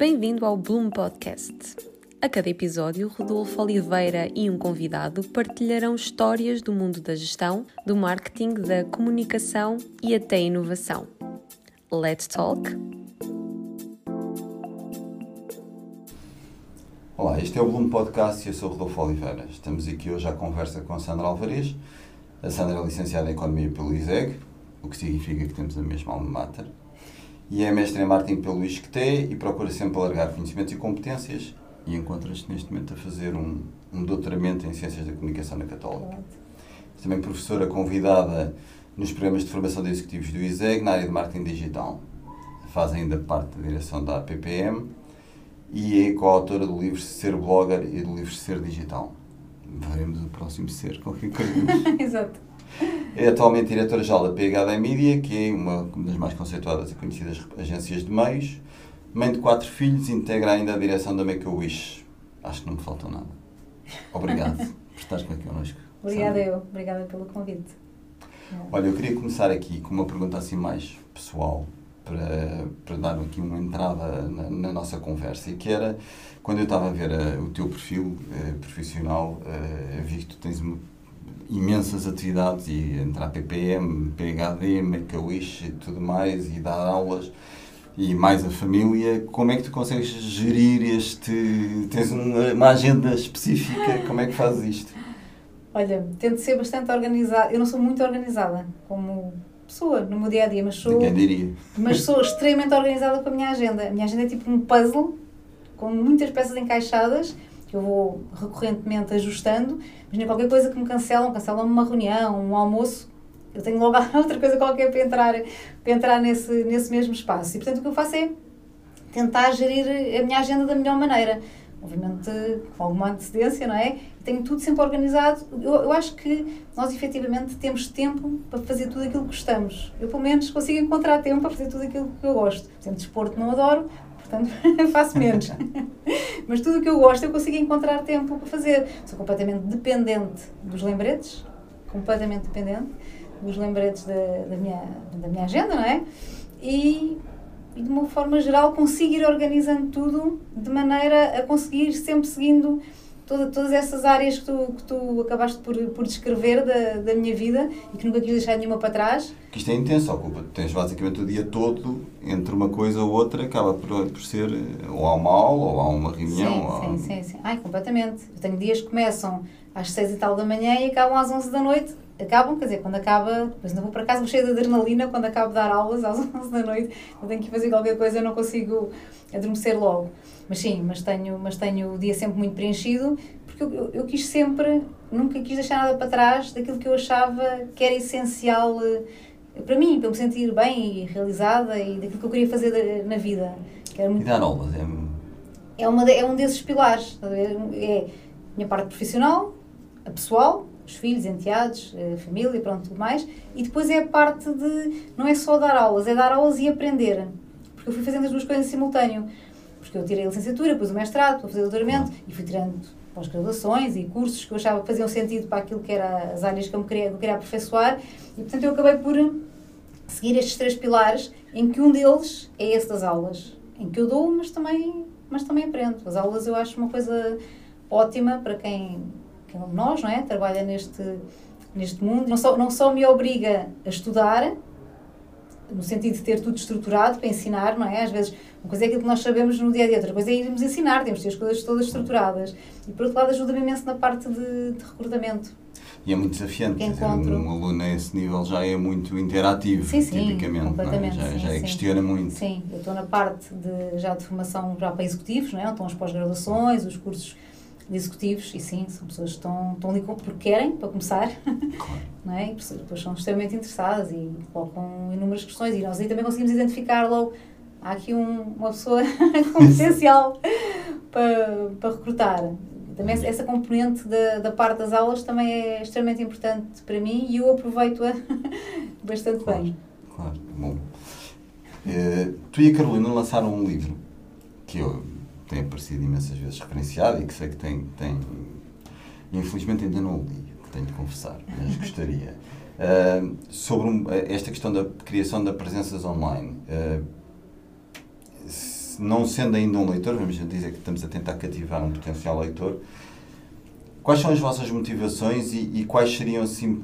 Bem-vindo ao Bloom Podcast. A cada episódio, Rodolfo Oliveira e um convidado partilharão histórias do mundo da gestão, do marketing, da comunicação e até inovação. Let's talk! Olá, este é o Bloom Podcast e eu sou Rodolfo Oliveira. Estamos aqui hoje à conversa com a Sandra Alvarez. A Sandra é licenciada em Economia pelo ISEG, o que significa que temos a mesma alma mater e é mestre em marketing pelo ISCTE e procura sempre alargar conhecimentos e competências e encontra-se neste momento a fazer um, um doutoramento em Ciências da Comunicação na Católica. É também professora convidada nos programas de formação de executivos do ISEG na área de marketing digital. Faz ainda parte da direção da APPM e é coautora do livro Ser Blogger e do livro Ser Digital. Veremos o próximo ser, qualquer coisa. Exato. É atualmente diretora-geral da PHD Media, que é uma, das mais conceituadas e conhecidas agências de meios. Mãe de quatro filhos, integra ainda a direção da Make-A-Wish. Acho que não me faltou nada. Obrigado por estar aqui connosco. Obrigada Sandra. eu, obrigada pelo convite. Olha, eu queria começar aqui com uma pergunta assim mais pessoal, para, para dar aqui uma entrada na, na nossa conversa, e que era, quando eu estava a ver uh, o teu perfil uh, profissional, uh, vi que tu tens uma imensas atividades e entrar PPM, PHD, Make-A-Wish e tudo mais e dar aulas e mais a família, como é que tu consegues gerir este... tens uma, uma agenda específica, como é que fazes isto? Olha, tento ser bastante organizada, eu não sou muito organizada como pessoa no meu dia-a-dia, -dia, mas sou... Ninguém diria. Mas sou extremamente organizada com a minha agenda. A minha agenda é tipo um puzzle, com muitas peças encaixadas, que eu vou recorrentemente ajustando. Imagina qualquer coisa que me cancelam, cancelam uma reunião, um almoço, eu tenho logo outra coisa qualquer para entrar, para entrar nesse, nesse mesmo espaço. E portanto o que eu faço é tentar gerir a minha agenda da melhor maneira. Obviamente com alguma antecedência, não é? Tenho tudo sempre organizado. Eu, eu acho que nós efetivamente temos tempo para fazer tudo aquilo que gostamos. Eu pelo menos consigo encontrar tempo para fazer tudo aquilo que eu gosto. Por exemplo, desporto não adoro, portanto faço menos. Mas tudo o que eu gosto eu consigo encontrar tempo para fazer. Sou completamente dependente dos lembretes, completamente dependente dos lembretes da, da, minha, da minha agenda, não é? E, e de uma forma geral consigo ir organizando tudo de maneira a conseguir sempre seguindo toda, todas essas áreas que tu, que tu acabaste por, por descrever da, da minha vida e que nunca quis deixar nenhuma para trás. Que isto é intenso, ocupa. Tens basicamente o dia todo entre uma coisa ou outra, acaba por, por ser ou há uma aula ou há uma reunião. Sim, ou... sim, sim, sim. Ai, completamente. Eu tenho dias que começam às seis e tal da manhã e acabam às onze da noite. Acabam, quer dizer, quando acaba, depois ainda vou para casa, vou cheia de adrenalina quando acabo de dar aulas às onze da noite. Eu tenho que fazer qualquer coisa, eu não consigo adormecer logo. Mas sim, mas tenho, mas tenho o dia sempre muito preenchido, porque eu, eu, eu, quis sempre, nunca quis deixar nada para trás daquilo que eu achava que era essencial uh, para mim, para eu me sentir bem e realizada e daquilo que eu queria fazer na vida. Que era muito... E dar aulas é... É, uma é um desses pilares. É a minha parte profissional, a pessoal, os filhos, enteados, a família, pronto, tudo mais. E depois é a parte de, não é só dar aulas, é dar aulas e aprender. Porque eu fui fazendo as duas coisas em simultâneo. Porque eu tirei a licenciatura, depois o mestrado, para fazer o doutoramento, e fui tirando pós-graduações e cursos que eu achava que faziam sentido para aquilo que eram as áreas que eu me queria, que eu queria aperfeiçoar. E, portanto, eu acabei por seguir estes três pilares, em que um deles é esse das aulas. Em que eu dou, mas também, mas também aprendo. As aulas eu acho uma coisa ótima para quem, quem nós, não é? Trabalha neste, neste mundo. Não só, não só me obriga a estudar, no sentido de ter tudo estruturado para ensinar, não é? Às vezes, uma coisa é aquilo que nós sabemos no dia a dia, outra coisa é irmos ensinar, temos de ter as coisas todas estruturadas. E por outro lado, ajuda-me imenso na parte de, de recrutamento. E é muito desafiante, encontro... um aluno a esse nível já é muito interativo, sim, sim, tipicamente, completamente, é? já, sim, já sim. questiona muito. Sim, eu estou na parte de, já de formação já para executivos, não é? estão as pós-graduações, os cursos de executivos, e sim, são pessoas que estão, estão ali porque querem, para começar, claro. não é? e depois são extremamente interessadas e colocam inúmeras questões, e nós aí também conseguimos identificar logo, há aqui um, uma pessoa com potencial para, para recrutar. Também essa componente da, da parte das aulas também é extremamente importante para mim e eu aproveito-a bastante claro, bem. Claro, bom. Uh, tu e a Carolina lançaram um livro que eu tem aparecido imensas vezes referenciado e que sei que tem, tem infelizmente ainda não o li, que tenho de confessar, mas gostaria. Uh, sobre um, esta questão da criação de presenças online. Uh, não sendo ainda um leitor, vamos dizer que estamos a tentar cativar um potencial leitor, quais são as vossas motivações e, e quais seriam, assim,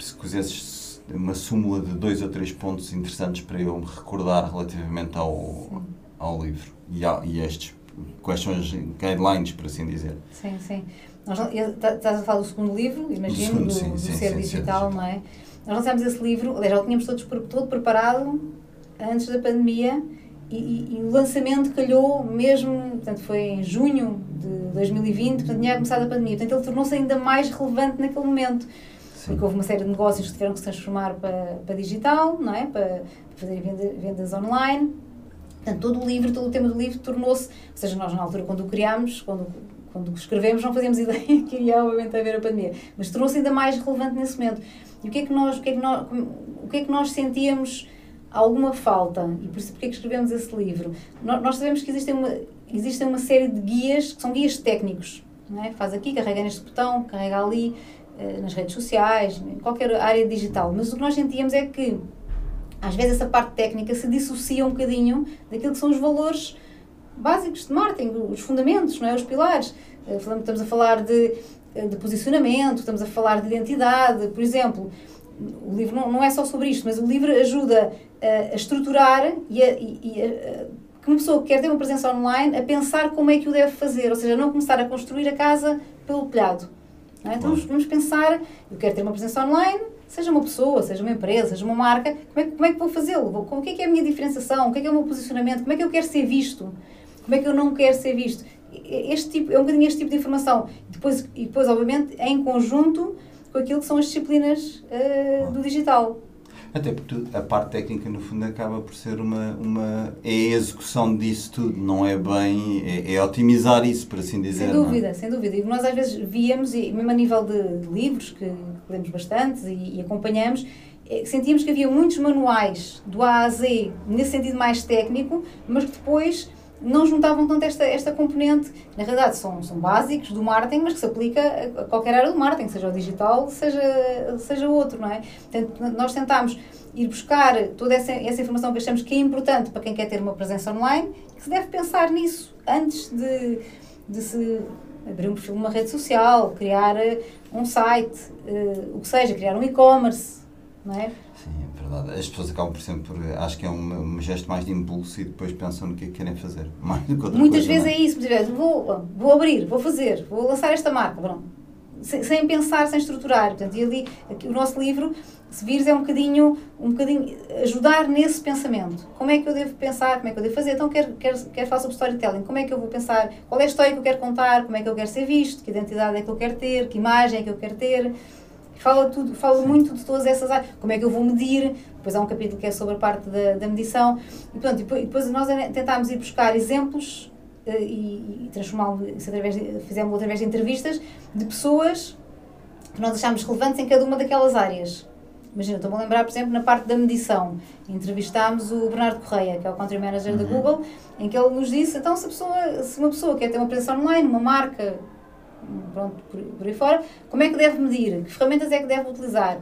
se quisesses uma súmula de dois ou três pontos interessantes para eu me recordar relativamente ao, ao livro e a, e estes, quais são as guidelines, por assim dizer? Sim, sim. Nós, tá, estás a falar do segundo livro, imagino, do, segundo, do, sim, do sim, Ser sim, Digital, não é? Nós lançámos esse livro, aliás, já o tínhamos todos, todo preparado antes da pandemia e, e, e, o lançamento calhou mesmo, portanto, foi em junho de 2020, portanto, tinha começado a pandemia. Portanto, ele tornou-se ainda mais relevante naquele momento. Sim. Porque houve uma série de negócios que tiveram que se transformar para, para digital, não é? Para, fazer venda, vendas online. Portanto, todo o livro, todo o tema do livro tornou-se, ou seja, nós na altura quando o criámos, quando, quando escrevemos, não fazíamos ideia que ia obviamente haver a pandemia, mas tornou-se ainda mais relevante nesse momento. E o que é que nós, o que é que nós, o que é que nós sentíamos alguma falta, e por isso porque é que escrevemos esse livro. Nós sabemos que existem uma, existem uma série de guias, que são guias técnicos. Não é? Faz aqui, carrega neste botão, carrega ali, eh, nas redes sociais, em qualquer área digital. Mas o que nós sentíamos é que, às vezes, essa parte técnica se dissocia um bocadinho daquilo que são os valores básicos de marketing, os fundamentos, não é? os pilares. Eh, estamos a falar de, eh, de posicionamento, estamos a falar de identidade, por exemplo o livro não, não é só sobre isto, mas o livro ajuda a, a estruturar e, a, e a, que uma pessoa que quer ter uma presença online a pensar como é que o deve fazer, ou seja, não começar a construir a casa pelo telhado. É? Então vamos, vamos, pensar, eu quero ter uma presença online, seja uma pessoa, seja uma empresa, seja uma marca, como é, como é que vou fazê-lo? O que é que é a minha diferenciação? O que é que é o meu posicionamento? Como é que eu quero ser visto? Como é que eu não quero ser visto? Este tipo, é um bocadinho este tipo de informação. Depois, e depois, obviamente, em conjunto com aquilo que são as disciplinas uh, do digital. Até porque a parte técnica, no fundo, acaba por ser uma, uma. é a execução disso tudo, não é bem. é, é otimizar isso, por assim dizer. Sem é? dúvida, é? sem dúvida. E nós às vezes víamos, e mesmo a nível de, de livros, que lemos bastante e, e acompanhamos, é, sentíamos que havia muitos manuais do A a Z, nesse sentido mais técnico, mas que depois não juntavam tanto esta, esta componente, na realidade são, são básicos do marketing, mas que se aplica a qualquer área do marketing, seja o digital, seja, seja outro, não é? Portanto, nós tentámos ir buscar toda essa, essa informação que achamos que é importante para quem quer ter uma presença online, que se deve pensar nisso antes de, de se abrir um perfil numa rede social, criar eh, um site, uh, o que seja, criar um e-commerce, não é? Sim, verdade. As pessoas acabam por sempre, acho que é um, um gesto mais de impulso e depois pensam no que é que querem fazer. Mais do que outra Muitas coisa, vezes é? é isso, muitas vezes vou, vou abrir, vou fazer, vou lançar esta marca, pronto. Sem, sem pensar, sem estruturar. Portanto, e ali, aqui, o nosso livro, se vires, é um bocadinho, um bocadinho ajudar nesse pensamento. Como é que eu devo pensar, como é que eu devo fazer? Então, quero, quero, quero falar sobre storytelling. Como é que eu vou pensar? Qual é a história que eu quero contar? Como é que eu quero ser visto? Que identidade é que eu quero ter? Que imagem é que eu quero ter? Fala tudo, fala muito de todas essas áreas. Como é que eu vou medir? Depois há um capítulo que é sobre a parte da, da medição. E, pronto, e depois nós tentámos ir buscar exemplos uh, e, e transformá-lo, fizemos através de entrevistas, de pessoas que nós achámos relevantes em cada uma daquelas áreas. Imagina, estou-me a lembrar, por exemplo, na parte da medição. Entrevistámos o Bernardo Correia, que é o Country Manager uhum. da Google, em que ele nos disse, então se, pessoa, se uma pessoa quer ter uma presença online, uma marca, pronto, por, por aí fora, como é que deve medir? Que ferramentas é que deve utilizar?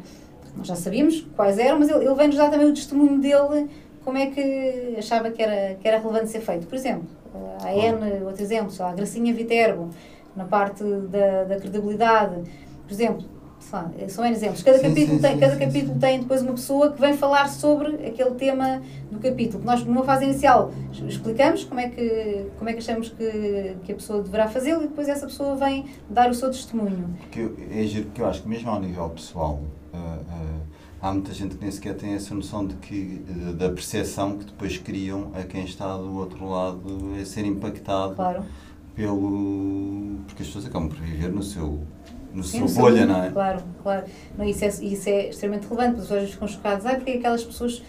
Nós já sabíamos quais eram, mas ele, ele vem-nos dar também o testemunho dele, como é que achava que era, que era relevante ser feito. Por exemplo, a N, outro exemplo, a Gracinha Viterbo, na parte da, da credibilidade. Por exemplo, são N exemplos. Cada, sim, capítulo, sim, tem, sim, cada capítulo tem depois uma pessoa que vem falar sobre aquele tema do capítulo. Nós, numa fase inicial, explicamos como é que, como é que achamos que, que a pessoa deverá fazê-lo e depois essa pessoa vem dar o seu testemunho. Porque é giro, porque eu acho que mesmo ao nível pessoal, uh, uh, há muita gente que nem sequer tem essa noção de que, uh, da percepção que depois criam a quem está do outro lado a ser impactado claro. pelo... porque as pessoas acabam por viver no seu no Sim, sua bolha, não é? Claro, claro. Não, isso, é, isso é extremamente relevante, as pessoas ficam chocadas. Ai, porque aquelas pessoas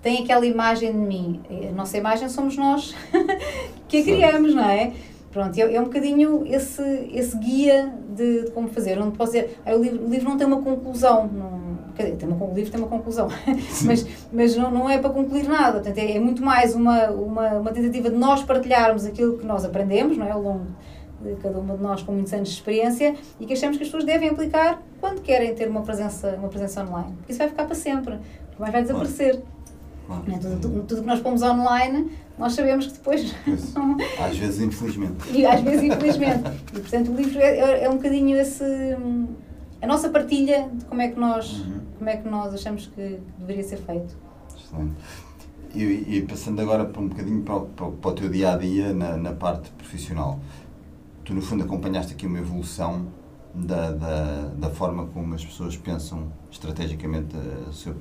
têm aquela imagem de mim? A nossa imagem somos nós que a criamos, não é? Pronto, é, é um bocadinho esse, esse guia de, de como fazer. Não posso dizer, ah, o, livro, o livro não tem uma conclusão. Não, quer dizer, tem uma, o livro tem uma conclusão, mas, mas não, não é para concluir nada. Portanto, é, é muito mais uma, uma, uma tentativa de nós partilharmos aquilo que nós aprendemos não é, ao longo de cada uma de nós com muitos anos de experiência e que achamos que as pessoas devem aplicar quando querem ter uma presença, uma presença online. Porque isso vai ficar para sempre, mais vai desaparecer. Claro. Né? Tudo, tudo, tudo que nós pomos online, nós sabemos que depois. Não- Às vezes, infelizmente. e às vezes, infelizmente. E portanto, o livro é, é- é um bocadinho esse. a nossa partilha de como é que nós, Uhum. como é que nós achamos que, deveria ser feito. Excelente. E, e passando agora para um bocadinho para o, para o- para o teu dia a dia na, na parte profissional, tu no fundo acompanhaste aqui uma evolução da, da, da forma como as pessoas pensam estrategicamente a sua,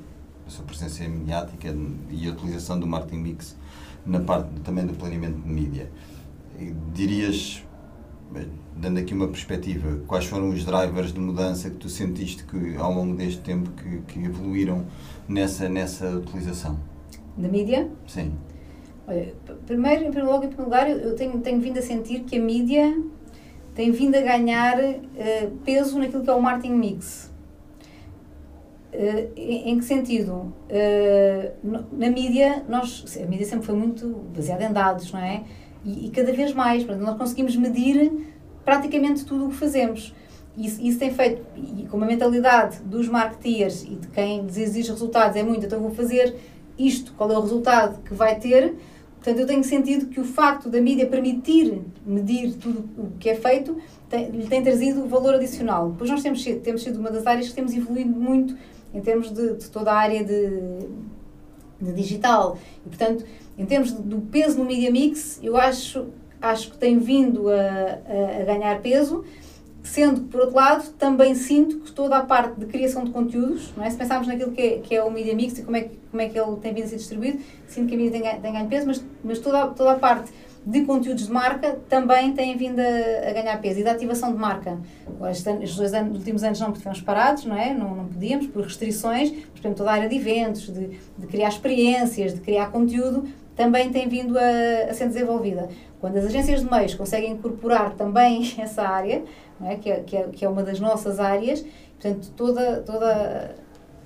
a sua presença mediática e a utilização do marketing mix na parte também do planeamento de mídia. Dirias, dando aqui uma perspectiva, quais foram os drivers de mudança que tu sentiste que ao longo deste tempo que, que evoluíram nessa, nessa utilização? Da mídia, Sim. Olha, primeiro, em primeiro logo, em primeiro lugar, eu tenho, tenho vindo a sentir que a mídia tem vindo a ganhar eh, peso naquilo que é o marketing mix. Eh, em, que sentido? No- na mídia, nós, a mídia sempre foi muito baseada em dados, não é? E, e cada vez mais, nós conseguimos medir praticamente tudo o que fazemos. Isso, isso tem feito, e como a mentalidade dos marketeers e de quem exige resultados é muito, então vou fazer isto, qual é o resultado que vai ter. Portanto, eu tenho sentido que o facto da mídia permitir medir tudo o que é feito tem, lhe tem trazido valor adicional. Depois nós temos sido, temos sido uma das áreas que temos evoluído muito em termos de, de toda a área de, de digital. E, portanto, em termos do peso no Media Mix, eu acho, acho que tem vindo a, a, a ganhar peso, sendo que, por outro lado, também sinto que toda a parte de criação de conteúdos, não é? se pensarmos naquilo que é, que é o Media Mix e como é, que- como é que ele tem vindo a ser distribuído, sinto que a mídia tem, tem ganho peso, mas, mas toda, toda a parte de conteúdos de marca também tem vindo a, a ganhar peso e da ativação de marca. Agora, estes dois anos, últimos anos não porque estivemos parados, não é? Não, não podíamos, por restrições, mas, por exemplo, toda a área de eventos, de, de criar experiências, de criar conteúdo, também tem vindo a, a ser desenvolvida. Quando as agências de meios conseguem incorporar também essa área, é? Que, é, que, é, que é uma das nossas áreas, portanto, toda, toda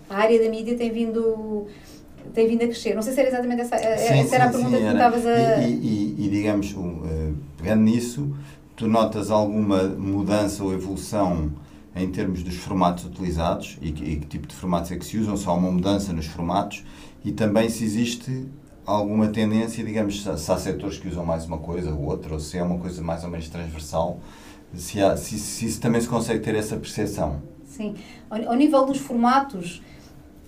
a área da mídia tem vindo, tem vindo a crescer. Não sei se era exatamente essa, essa era a pergunta que me era. estavas a... E, e- e, digamos, um, eh, pegando nisso, tu notas alguma mudança ou evolução em termos dos formatos utilizados e, que- e que tipo de formatos é que se usam? Se há uma mudança nos formatos e também se existe alguma tendência, digamos, se, se há setores que usam mais uma coisa ou outra, ou se é uma coisa mais ou menos transversal, se, há, se, se isso também se consegue ter essa percepção. Sim. Ao, ao nível dos formatos,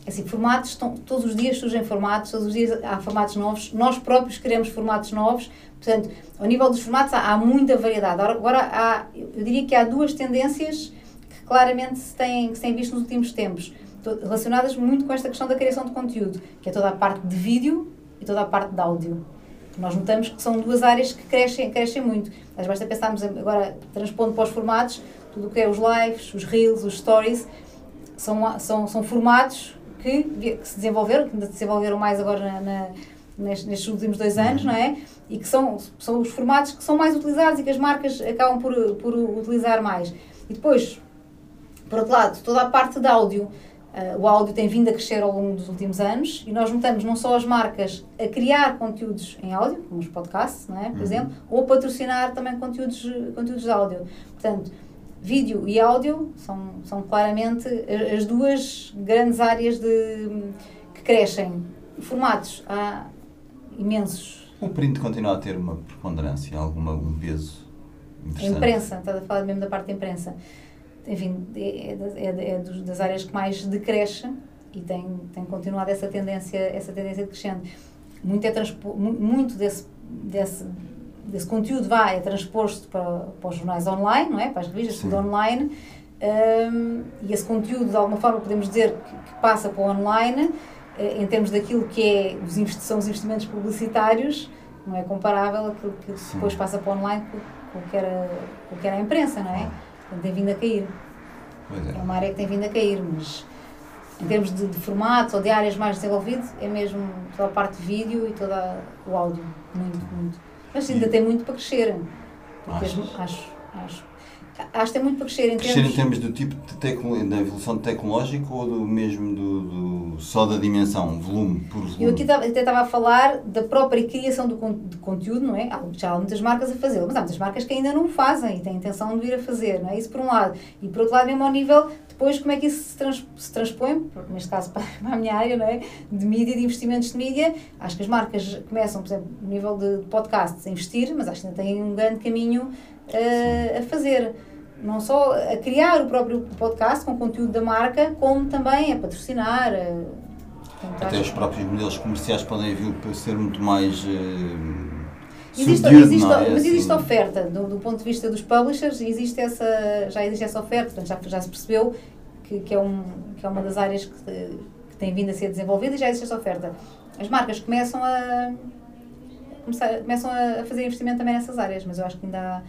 assim, formatos, estão, todos os dias surgem formatos, todos os dias há formatos novos, nós próprios queremos formatos novos, portanto, ao nível dos formatos há, há muita variedade. Agora, há, eu diria que há duas tendências que claramente se têm, que se têm visto nos últimos tempos, relacionadas muito com esta questão da criação de conteúdo, que é toda a parte de vídeo e toda a parte de áudio. Nós notamos que são duas áreas que crescem, crescem muito. Mas basta pensarmos agora, transpondo para os formatos, tudo o que é os lives, os reels, os stories, são, são, são formatos que, que se desenvolveram, que se desenvolveram mais agora na, na- nestes últimos dois anos, não é? E que são, são os formatos que são mais utilizados e que as marcas acabam por, por utilizar mais. E depois, por outro lado, toda a parte de áudio. Uh, o áudio tem vindo a crescer ao longo dos últimos anos e nós notamos não só as marcas a criar conteúdos em áudio, como os podcasts, não é? por Uhum. exemplo, ou a patrocinar também conteúdos, conteúdos de áudio. Portanto, vídeo e áudio são, são claramente a- as duas grandes áreas de, que crescem. Formatos, há imensos. O print continua a ter uma preponderância, alguma, um peso A interessante. imprensa, estás a falar mesmo da parte da imprensa. Enfim, é, é das- é- é dos- das áreas que mais decresce e tem, tem continuado essa tendência, essa tendência decrescente. Muito, é transpo, mu- muito desse, desse, desse conteúdo vai, é transposto para, para os jornais online, não é? para as revistas, Sim. tudo online. Hum, e esse conteúdo, de alguma forma, podemos dizer que, que passa para o online, eh, em termos daquilo que é os são os investimentos publicitários, não é comparável àquilo que Sim. depois passa para o online com, o que era, com que era a imprensa, não é? Tem vindo a cair. É. É uma área que tem vindo a cair, mas em termos de, de formatos ou de áreas mais desenvolvidas, é mesmo toda a parte de vídeo e todo o áudio. Muito, muito. Mas ainda tem muito para crescer. Porque acho, acho. Acho que tem muito para crescer em Crescer termos... em termos do tipo de tecno, da evolução tecnológica ou do mesmo do, do só da dimensão, volume por volume? Eu aqui até estava a falar da própria criação do de conteúdo, não é? Já há muitas marcas a fazê-lo, mas há muitas marcas que ainda não o fazem e têm a intenção de vir a fazer, não é? Isso por um lado. E por outro lado, mesmo ao nível, depois como é que isso se, trans, se transpõe, neste caso para para a minha área, não é? De mídia, de investimentos de mídia. Acho que as marcas começam, por exemplo, no nível de podcasts, a investir, mas acho que ainda têm um grande caminho eh, a fazer. Não só a criar o próprio podcast com conteúdo da marca, como também a patrocinar. portanto, Até os próprios modelos comerciais podem vir para ser muito mais eh, Existe, existe, é? mas existe Assim, oferta, do, do ponto de vista dos publishers, existe essa, já existe essa oferta, portanto, já, já se percebeu que, que, é um, que é uma das áreas que, que tem vindo a ser desenvolvida e já existe essa oferta. As marcas começam a, começar, começam a fazer investimento também nessas áreas, mas eu acho que ainda há,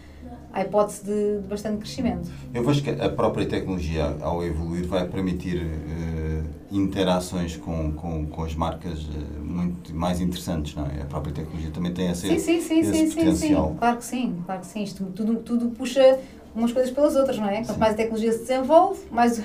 há hipótese de, de bastante crescimento. Eu vejo que a própria tecnologia, ao evoluir, vai permitir eh, interações com, com, com as marcas eh, muito mais interessantes, não é? A própria tecnologia também tem essa, Sim, sim, sim, esse sim, sim, sim. potencial. Claro que sim, claro que sim. Isto tudo, tudo puxa umas coisas pelas outras, não é? Quanto Sim. mais a tecnologia se desenvolve, mais,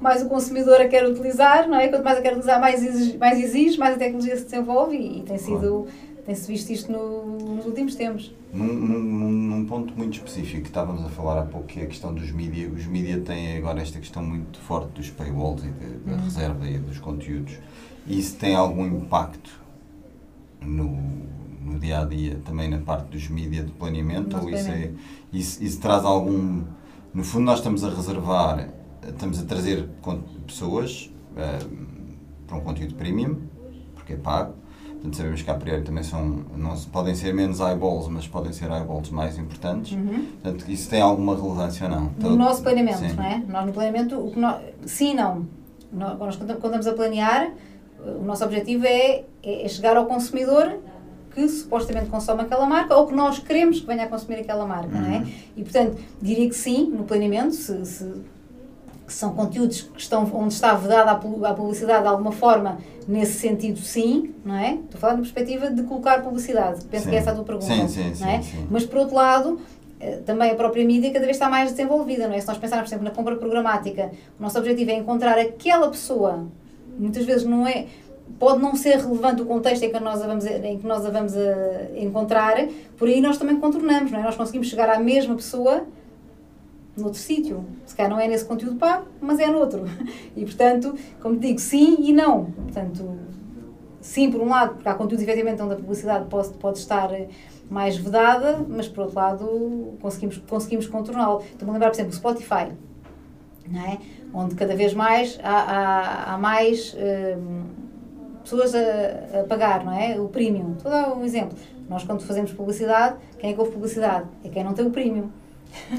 mais o consumidor a quer utilizar, não é? Quanto mais a quer utilizar, mais exige, mais, exige, mais a tecnologia se desenvolve e, e tem sido, tem-se visto isto no- nos últimos tempos. Num, num, num- ponto muito específico que estávamos a falar há pouco, que é a questão dos mídia. Os mídia têm agora esta questão muito forte dos paywalls e de- da Uhum. reserva e dos conteúdos. Isso tem algum impacto no, no dia a dia, também na parte dos mídia de planeamento? Ou isso, é, isso, isso traz algum. No fundo, nós estamos a reservar, estamos a trazer pessoas eh, para um conteúdo premium, porque é pago. Portanto, sabemos que a priori também são, não podem ser menos eyeballs, mas podem ser eyeballs mais importantes. Portanto, isso tem alguma relevância ou não? No Todo- nosso planeamento, sim. não é? Nós no planeamento, o que nós, sim e não. Nós, quando estamos a planear, o nosso objetivo é, é chegar ao consumidor que supostamente consome aquela marca ou que nós queremos que venha a consumir aquela marca, não é? Uhum. E portanto, diria que sim, no planeamento, se, se- que são conteúdos que estão, onde está vedada a pu- a publicidade de alguma forma, nesse sentido sim, não é? Estou a falar na perspectiva de colocar publicidade, penso Sim. que essa é a tua pergunta, Sim, sim, não é? Mas por outro lado, eh, também a própria mídia cada vez está mais desenvolvida, não é? Se nós pensarmos, por exemplo, na compra programática, o nosso objetivo é encontrar aquela pessoa, muitas vezes não é, pode não ser relevante o contexto em que nós a vamos, em que nós vamos a encontrar, por aí nós também contornamos, não é? Nós conseguimos chegar à mesma pessoa noutro sítio. Se calhar não é nesse conteúdo pago, mas é noutro. E portanto, como te digo, sim e não. Portanto, sim por um lado, porque há conteúdos efetivamente onde a publicidade pode, pode estar eh, mais vedada, mas por outro lado conseguimos, conseguimos contorná-lo. Estou-me a lembrar, por exemplo, o Spotify, não é? onde cada vez mais há, há, há mais hum, pessoas a, a pagar, não é? O premium. Estou a dar um exemplo. Nós, quando fazemos publicidade, quem é que ouve publicidade? É quem não tem o premium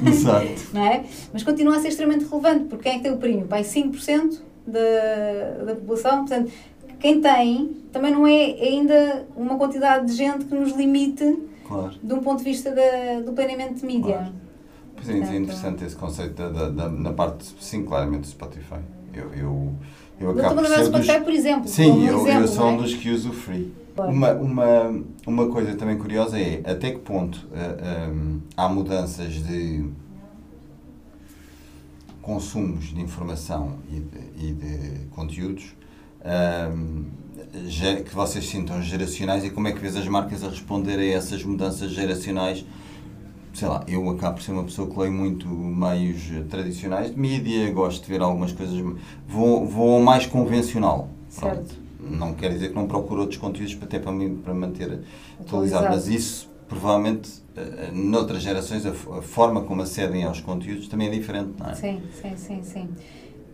Exato. não é? Mas continua a ser extremamente relevante, porque quem é que tem o prêmio? Pai, 5% da, da população, portanto, quem tem também não é ainda uma quantidade de gente que nos limite Claro. de um ponto de vista da, do planeamento de mídia. Claro. Pois é, é Portanto, interessante esse conceito da, da, da- na parte, sim, claramente, do Spotify. Eu, eu, eu acabo por ser dos... Spotify, por exemplo. Sim, um eu, exemplo, eu sou um é? dos que uso o free. Uma, uma, uma coisa também curiosa é até que ponto eh, um, há mudanças de consumos de informação e de, e de conteúdos um, ge- que vocês sintam geracionais e como é que vês as marcas a responder a essas mudanças geracionais sei lá, eu acabo por ser uma pessoa que leio muito meios tradicionais de mídia, gosto de ver algumas coisas, vou, vou mais convencional. Certo. Pronto. Não quer dizer que não procuro outros conteúdos para, até para, mim, para manter atualizado, mas isso provavelmente eh, noutras gerações a, a forma como acedem aos conteúdos também é diferente, não é? Sim, sim, sim, sim.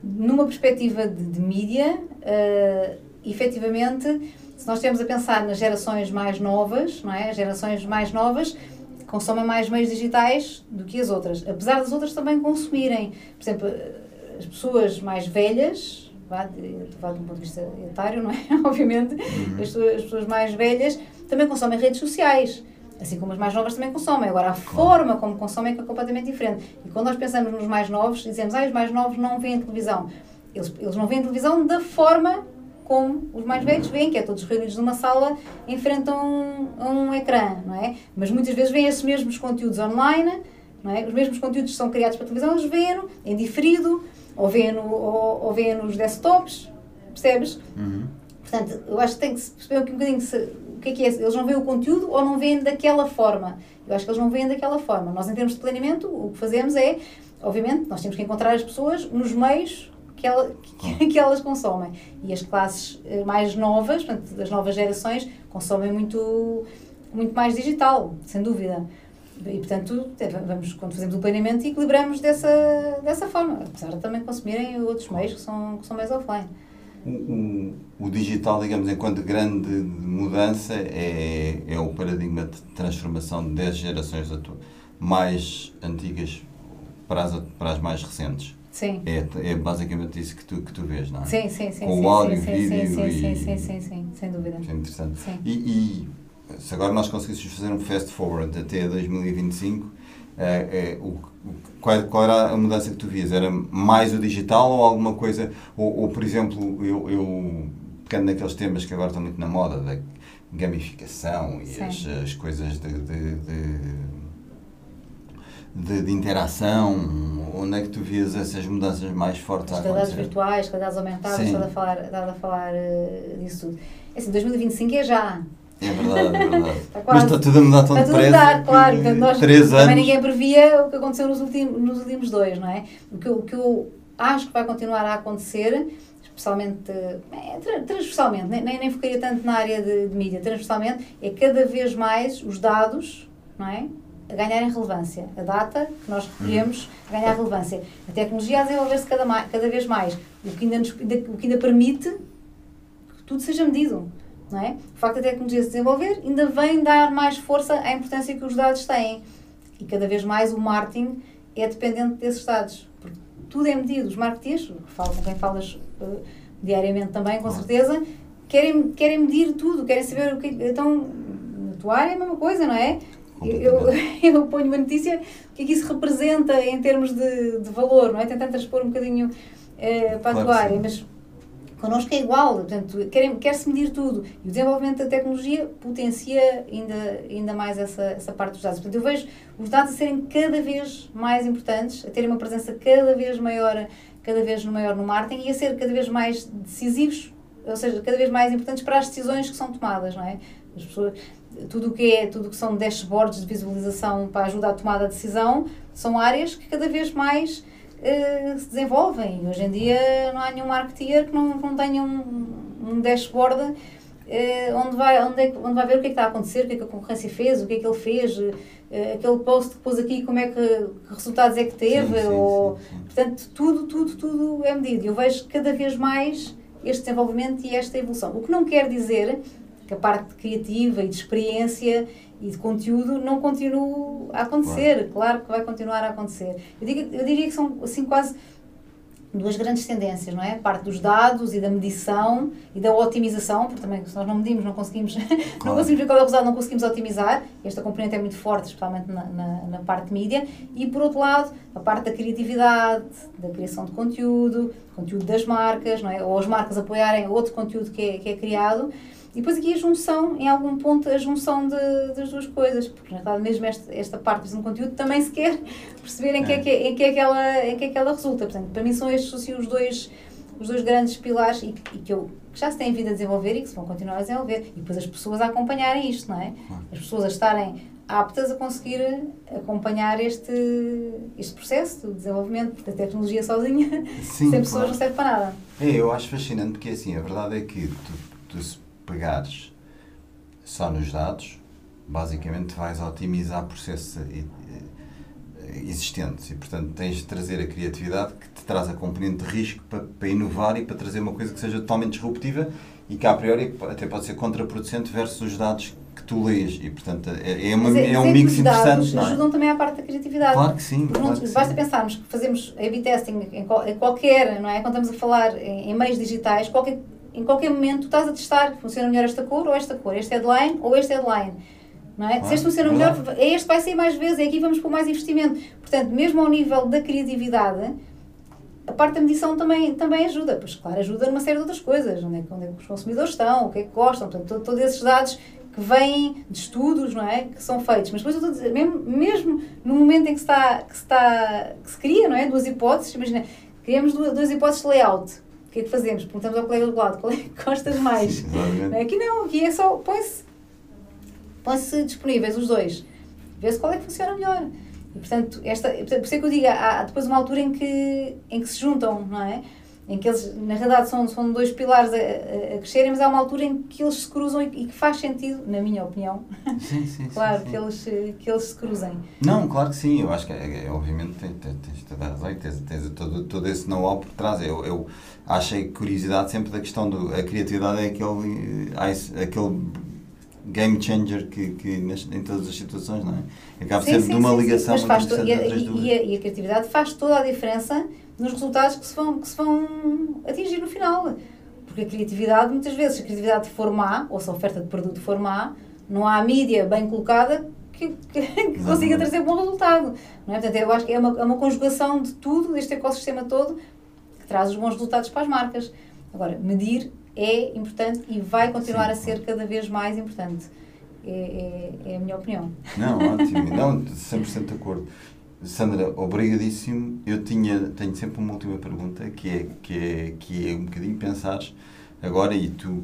Numa perspectiva de, de mídia, uh, efetivamente, se nós estivermos a pensar nas gerações mais novas, não é? As gerações mais novas consomem mais meios digitais do que as outras, apesar das outras também consumirem. Por exemplo, as pessoas mais velhas, vá, de- estou a um ponto de vista etário, não é? Obviamente, Uhum. as, pessoas- as pessoas mais velhas também consomem redes sociais. Assim como as mais novas também consomem. Agora, a forma como consomem é é completamente diferente. E quando nós pensamos nos mais novos, dizemos, ah, os mais novos não veem televisão. Eles, eles não veem televisão da forma como os mais velhos veem, que é todos reunidos numa sala em frente a um, um ecrã, não é? Mas muitas vezes veem esses mesmos conteúdos online, não é? Os mesmos conteúdos que são criados para televisão, eles veem-no em diferido, ou veem-no ou, ou veem nos desktops, percebes? Uhum. Portanto, eu acho que tem que se perceber um bocadinho se, o que é que é. Eles não veem o conteúdo ou não veem daquela forma. Eu acho que eles não veem daquela forma. Nós, em termos de planeamento, o que fazemos é, obviamente, nós temos que encontrar as pessoas nos meios que, ela, que, que elas consomem. E as classes eh, mais novas, portanto, das novas gerações, consomem muito, muito mais digital, sem dúvida. E, portanto, vamos, quando fazemos o planeamento, equilibramos dessa, dessa forma, apesar de também consumirem outros meios que são, que são mais offline. O, o, o, digital, digamos, enquanto grande mudança, é, é o paradigma de transformação das gerações mais antigas para as, para as mais recentes. Sim. É, é basicamente isso que tu, que tu vês, não é? Sim, sim, sim. Com sim, o áudio, sim, vídeo sim, sim, e... sim, sim, sim, sim, sem dúvida. É interessante. Sim. E, e se agora nós conseguíssemos fazer um fast forward até 2025, é, é, o, qual, qual, era a mudança que tu vias? Era mais o digital ou alguma coisa? Ou, ou por exemplo, eu, eu pegando naqueles temas que agora estão muito na moda, da gamificação e as, as, coisas de, de, de, de, interação, onde é que tu vias essas mudanças mais fortes as a acontecer? realidades virtuais, realidades aumentadas, estás a falar, estás a falar uh, disso tudo. É assim, 2025 é já. É verdade, é verdade. Está Mas está tudo a mudar tão Está tudo a depressa. mudar, claro. Portanto, nós, três também anos. ninguém previa o que aconteceu nos últimos, nos últimos dois, não é? O que, eu, o que eu acho que vai continuar a acontecer, especialmente, é, tra- transversalmente, nem, nem nem focaria tanto na área de, de mídia, transversalmente, é cada vez mais os dados, não é? A ganharem relevância. A data que nós recolhemos a ganhar relevância. A tecnologia a desenvolver-se cada, cada vez mais. O que ainda, nos- o que ainda permite que tudo seja medido. Não é? O facto da tecnologia se desenvolver ainda vem dar mais força à importância que os dados têm. E cada vez mais o marketing é dependente desses dados. Porque tudo é medido. Os marketeers, falo com quem falas eh, diariamente também, com certeza, querem, querem medir tudo, querem saber o que. Então, na tua área é a mesma coisa, não é? Eu, eu, ponho uma notícia, o que é que isso representa em termos de, de valor, não é? Tentando transpor um bocadinho eh, para a Claro tua que sim. área, mas connosco é igual, portanto, quer-se medir tudo. E o desenvolvimento da tecnologia potencia ainda, ainda mais essa, essa parte dos dados. Portanto, eu vejo os dados a serem cada vez mais importantes, a terem uma presença cada vez maior, cada vez maior no marketing e a ser cada vez mais decisivos, ou seja, cada vez mais importantes para as decisões que são tomadas, não é? As pessoas, tudo o que é, tudo que são dashboards de visualização para ajudar a tomada de decisão, são áreas que cada vez mais eh, se desenvolvem. Hoje em dia não há nenhum marketeer que não, não tenha um, um dashboard eh, onde, vai, onde, é, onde vai ver o que é que está a acontecer, o que é que a concorrência fez, o que é que ele fez, eh, aquele post que pôs aqui, como é que, que resultados é que teve, Sim, sim, ou, sim. portanto, tudo, tudo, tudo é medido. Eu vejo cada vez mais este desenvolvimento e esta evolução. O que não quer dizer que a parte criativa e de experiência e de conteúdo não continue a acontecer. Claro, que vai continuar a acontecer. Eu, digo, eu diria que são assim quase duas grandes tendências, não é? A parte dos dados e da medição e da otimização, porque também se nós não medimos, não conseguimos, não Claro. conseguimos ver qual é o resultado, não conseguimos otimizar. Esta componente é muito forte, especialmente na, na, na parte de mídia. E por outro lado, a parte da criatividade, da criação de conteúdo, conteúdo das marcas, não é? Ou as marcas apoiarem outro conteúdo que é, que é criado. E depois aqui a junção, em algum ponto, a junção de, das duas coisas, porque na verdade mesmo esta, esta parte do conteúdo também se quer perceber em que é que, em que, é que, ela, em que é que ela resulta. Portanto, para mim são estes assim, os, dois, os dois grandes pilares e, e que, eu, que já se têm vindo a desenvolver e que se vão continuar a desenvolver. E depois as pessoas a acompanharem isto, não é? As pessoas a estarem aptas a conseguir acompanhar este, este processo de desenvolvimento da tecnologia sozinha, Sim, sem pessoas claro. não serve para nada. É, eu acho fascinante porque assim, a verdade é que tu, tu se pegares só nos dados, basicamente vais otimizar processos eh, eh, existentes e portanto tens de trazer a criatividade que te traz a componente de risco para, para inovar e para trazer uma coisa que seja totalmente disruptiva e que a priori até pode ser contraproducente versus os dados que tu lês e portanto é, é, uma, é mas um mix os dados interessante, não é? ajudam também à parte da criatividade. Claro que sim, Porque não- claro que basta sim. pensarmos que fazemos A-B testing em qualquer, não é? Quando estamos a falar em, em meios digitais, qualquer, em qualquer momento tu estás a testar, funciona melhor esta cor ou esta cor, este headline ou este headline. Não é? Claro, Se este funciona melhor, verdade. é este vai sair mais vezes, é aqui vamos pôr mais investimento. Portanto, mesmo ao nível da criatividade, a parte da medição também, também ajuda. Pois, claro, ajuda numa série de outras coisas. Onde é, que- onde é que os consumidores estão, o que é que gostam. Portanto, to- todos esses dados que vêm de estudos, não é? Que são feitos. Mas depois eu estou a dizer, mesmo, mesmo no momento em que se, está, que se, está, que se cria, não é? Duas hipóteses, imagina, criamos duas, duas hipóteses de layout. O que é que fazemos? Perguntamos ao colega do lado, qual é que gostas mais? Sim, exatamente. Aqui não, aqui é só, põe-se põe-se disponíveis os dois. Vê-se qual é que funciona melhor. E, portanto, esta, por isso é que eu digo, há, há depois uma altura em que, em que se juntam, não é? Em que eles, na realidade, são, são dois pilares a, a, a crescerem, mas há uma altura em que eles se cruzam e, e que faz sentido, na minha opinião, Sim, sim, claro, sim, sim. Que, eles, que eles se cruzem. Não, claro que sim, eu acho que é, é, obviamente tens, tens, tens toda a razão e tens, tens todo, todo esse know-how por trás. Eu, eu achei curiosidade sempre da questão do. A criatividade é aquele, eh, aquele game changer que, que nas, em todas as situações, não é? Acaba Sim, sempre sim, de uma sim, sim. ligação Mas muito faz e, e- e a- e a criatividade faz toda a diferença nos resultados que se vão, que se vão atingir no final. Porque a criatividade, muitas vezes, se a criatividade for má, ou se a oferta de produto for má, não há mídia bem colocada que, que, consiga trazer bom resultado. Não é? Portanto, eu acho que é uma, é uma conjugação de tudo, deste ecossistema todo, que traz os bons resultados para as marcas. Agora, medir é importante e vai continuar Sim, a ser cada vez mais importante. É, é, é a minha opinião. Não, ótimo. Não, 100% de acordo. Sandra, obrigadíssimo. Eu tinha, tenho sempre uma última pergunta, que é, que é, que é um bocadinho pensares agora, e tu,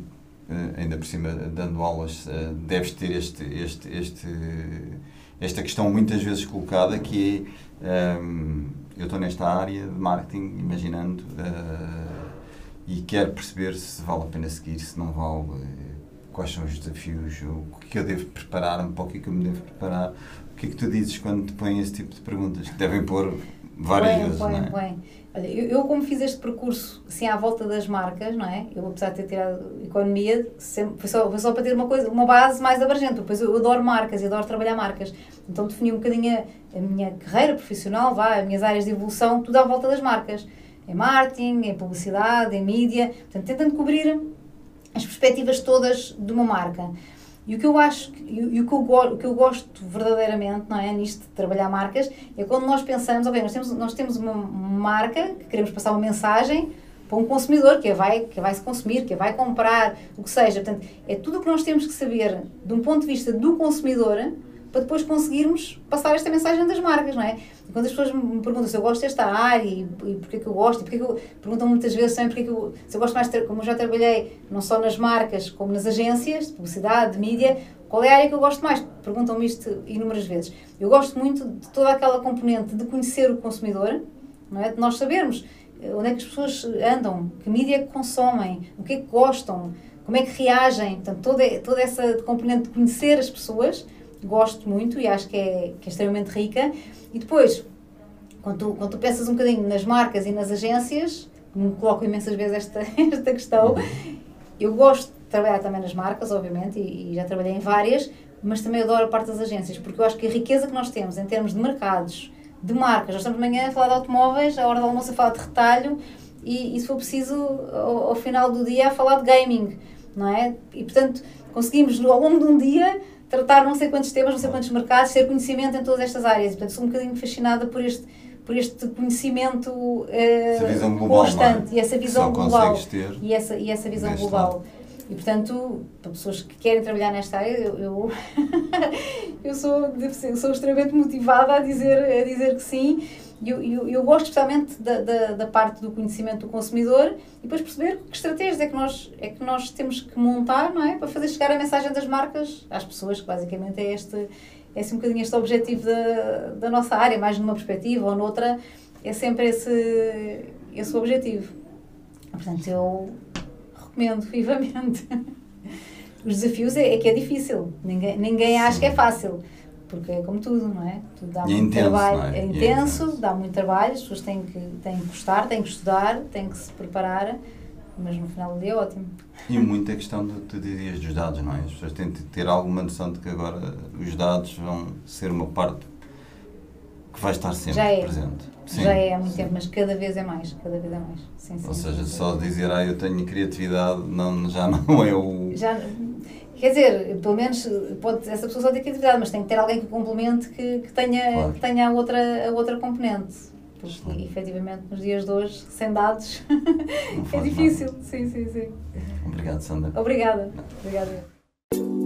ainda por cima, dando aulas, eh, deves ter este, este, este, esta questão muitas vezes colocada, que é, ehm, eu estou nesta área de marketing, imaginando, eh, e quero perceber se vale a pena seguir, se não vale, eh, quais são os desafios, o que eu devo preparar-me, para o que é que eu me devo preparar. O que é que tu dizes quando te põem esse tipo de perguntas? Que devem pôr várias Bem, vezes, bem, não é? bem. Olha, eu, eu como fiz este percurso assim à volta das marcas, não é? Eu apesar de ter tirado economia, sempre, foi, só, foi só para ter uma coisa, uma base mais abrangente. Depois eu, eu adoro marcas, eu adoro trabalhar marcas. Então defini um bocadinho a, a minha carreira profissional, vá, as minhas áreas de evolução, tudo à volta das marcas. Em marketing, em publicidade, em mídia, portanto, tentando cobrir as perspectivas todas de uma marca. E o que eu acho, e e o que eu, o que eu gosto verdadeiramente, não é, nisto de trabalhar marcas, é quando nós pensamos, ok, nós temos, nós temos uma marca que queremos passar uma mensagem para um consumidor que vai, que vai se consumir, que vai comprar, o que seja. Portanto, é tudo o que nós temos que saber de um ponto de vista do consumidor para depois conseguirmos passar esta mensagem das marcas, não é? E quando as pessoas me perguntam se eu gosto desta área e, e porque é que eu gosto, e porque é que eu, perguntam muitas vezes também porque é que eu, se eu gosto mais, de como eu já trabalhei não só nas marcas como nas agências de publicidade, de mídia, qual é a área que eu gosto mais? Perguntam-me isto inúmeras vezes. Eu gosto muito de toda aquela componente de conhecer o consumidor, não é? De nós sabermos eh, onde é que as pessoas andam, que mídia é consomem, o que é que gostam, como é que reagem, portanto, toda, toda essa componente de conhecer as pessoas, gosto muito e acho que é, que é extremamente rica. E depois, quando tu, quando tu pensas um bocadinho nas marcas e nas agências, me coloco imensas vezes esta, esta questão, eu gosto de trabalhar também nas marcas, obviamente, e, e já trabalhei em várias, mas também adoro a parte das agências, porque eu acho que a riqueza que nós temos em termos de mercados, de marcas, nós estamos de manhã a falar de automóveis, à hora do almoço a falar de retalho, e, e se for preciso, ao, ao final do dia, a falar de gaming, não é? E, portanto, conseguimos, ao longo de um dia, tratar não sei quantos temas, não sei quantos mercados, ter conhecimento em todas estas áreas. Portanto, sou um bocadinho fascinada por este, por este conhecimento eh, Essa visão global, constante é? e essa visão só global ter e essa, e essa visão global. lado. E portanto, para pessoas que querem trabalhar nesta área, eu, eu, eu sou, ser- sou extremamente motivada a dizer, a dizer que sim. E eu, eu, eu gosto especialmente da, da, da parte do conhecimento do consumidor e depois perceber que estratégias é que, nós, é que nós temos que montar não é? para fazer chegar a mensagem das marcas às pessoas, que basicamente é este, é assim um bocadinho este objetivo da, da nossa área, mais numa perspectiva ou noutra, é sempre esse, esse o objetivo. Portanto, eu recomendo vivamente. Os desafios é, é que é difícil, ninguém, ninguém acha que é fácil, porque é como tudo, não é? Tudo dá é muito intenso, trabalho, é? é é intenso, intenso. dá muito trabalho, as pessoas têm que, têm que gostar, têm que estudar, têm que se preparar, mas no final do dia é ótimo. E muita questão, do, tu dizias, dos dados, não é? As pessoas têm de ter alguma noção de que agora os dados vão ser uma parte que vai estar sempre é. presente. Sim, Já é há muito sim. tempo, mas cada vez é mais, cada vez é mais. Sim, Ou seja, só dizer, ah, eu tenho criatividade, não, já não é o... Já, quer dizer, pelo menos pode essa pessoa só ter criatividade, mas tem que ter alguém que complemente que, que tenha, Claro. que tenha a, outra, a outra componente. Porque Excelente. efetivamente nos dias de hoje, sem dados, é difícil. Sim, sim, sim. Obrigado, Sandra. Obrigada. Obrigada.